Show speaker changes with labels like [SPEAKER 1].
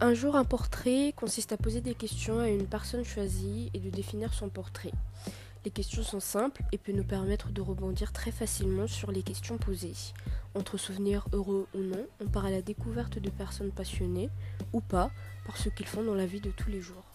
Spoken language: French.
[SPEAKER 1] Un jour, un portrait consiste à poser des questions à une personne choisie et de définir son portrait. Les questions sont simples et peuvent nous permettre de rebondir très facilement sur les questions posées. Entre souvenirs heureux ou non, on part à la découverte de personnes passionnées ou pas par ce qu'ils font dans la vie de tous les jours.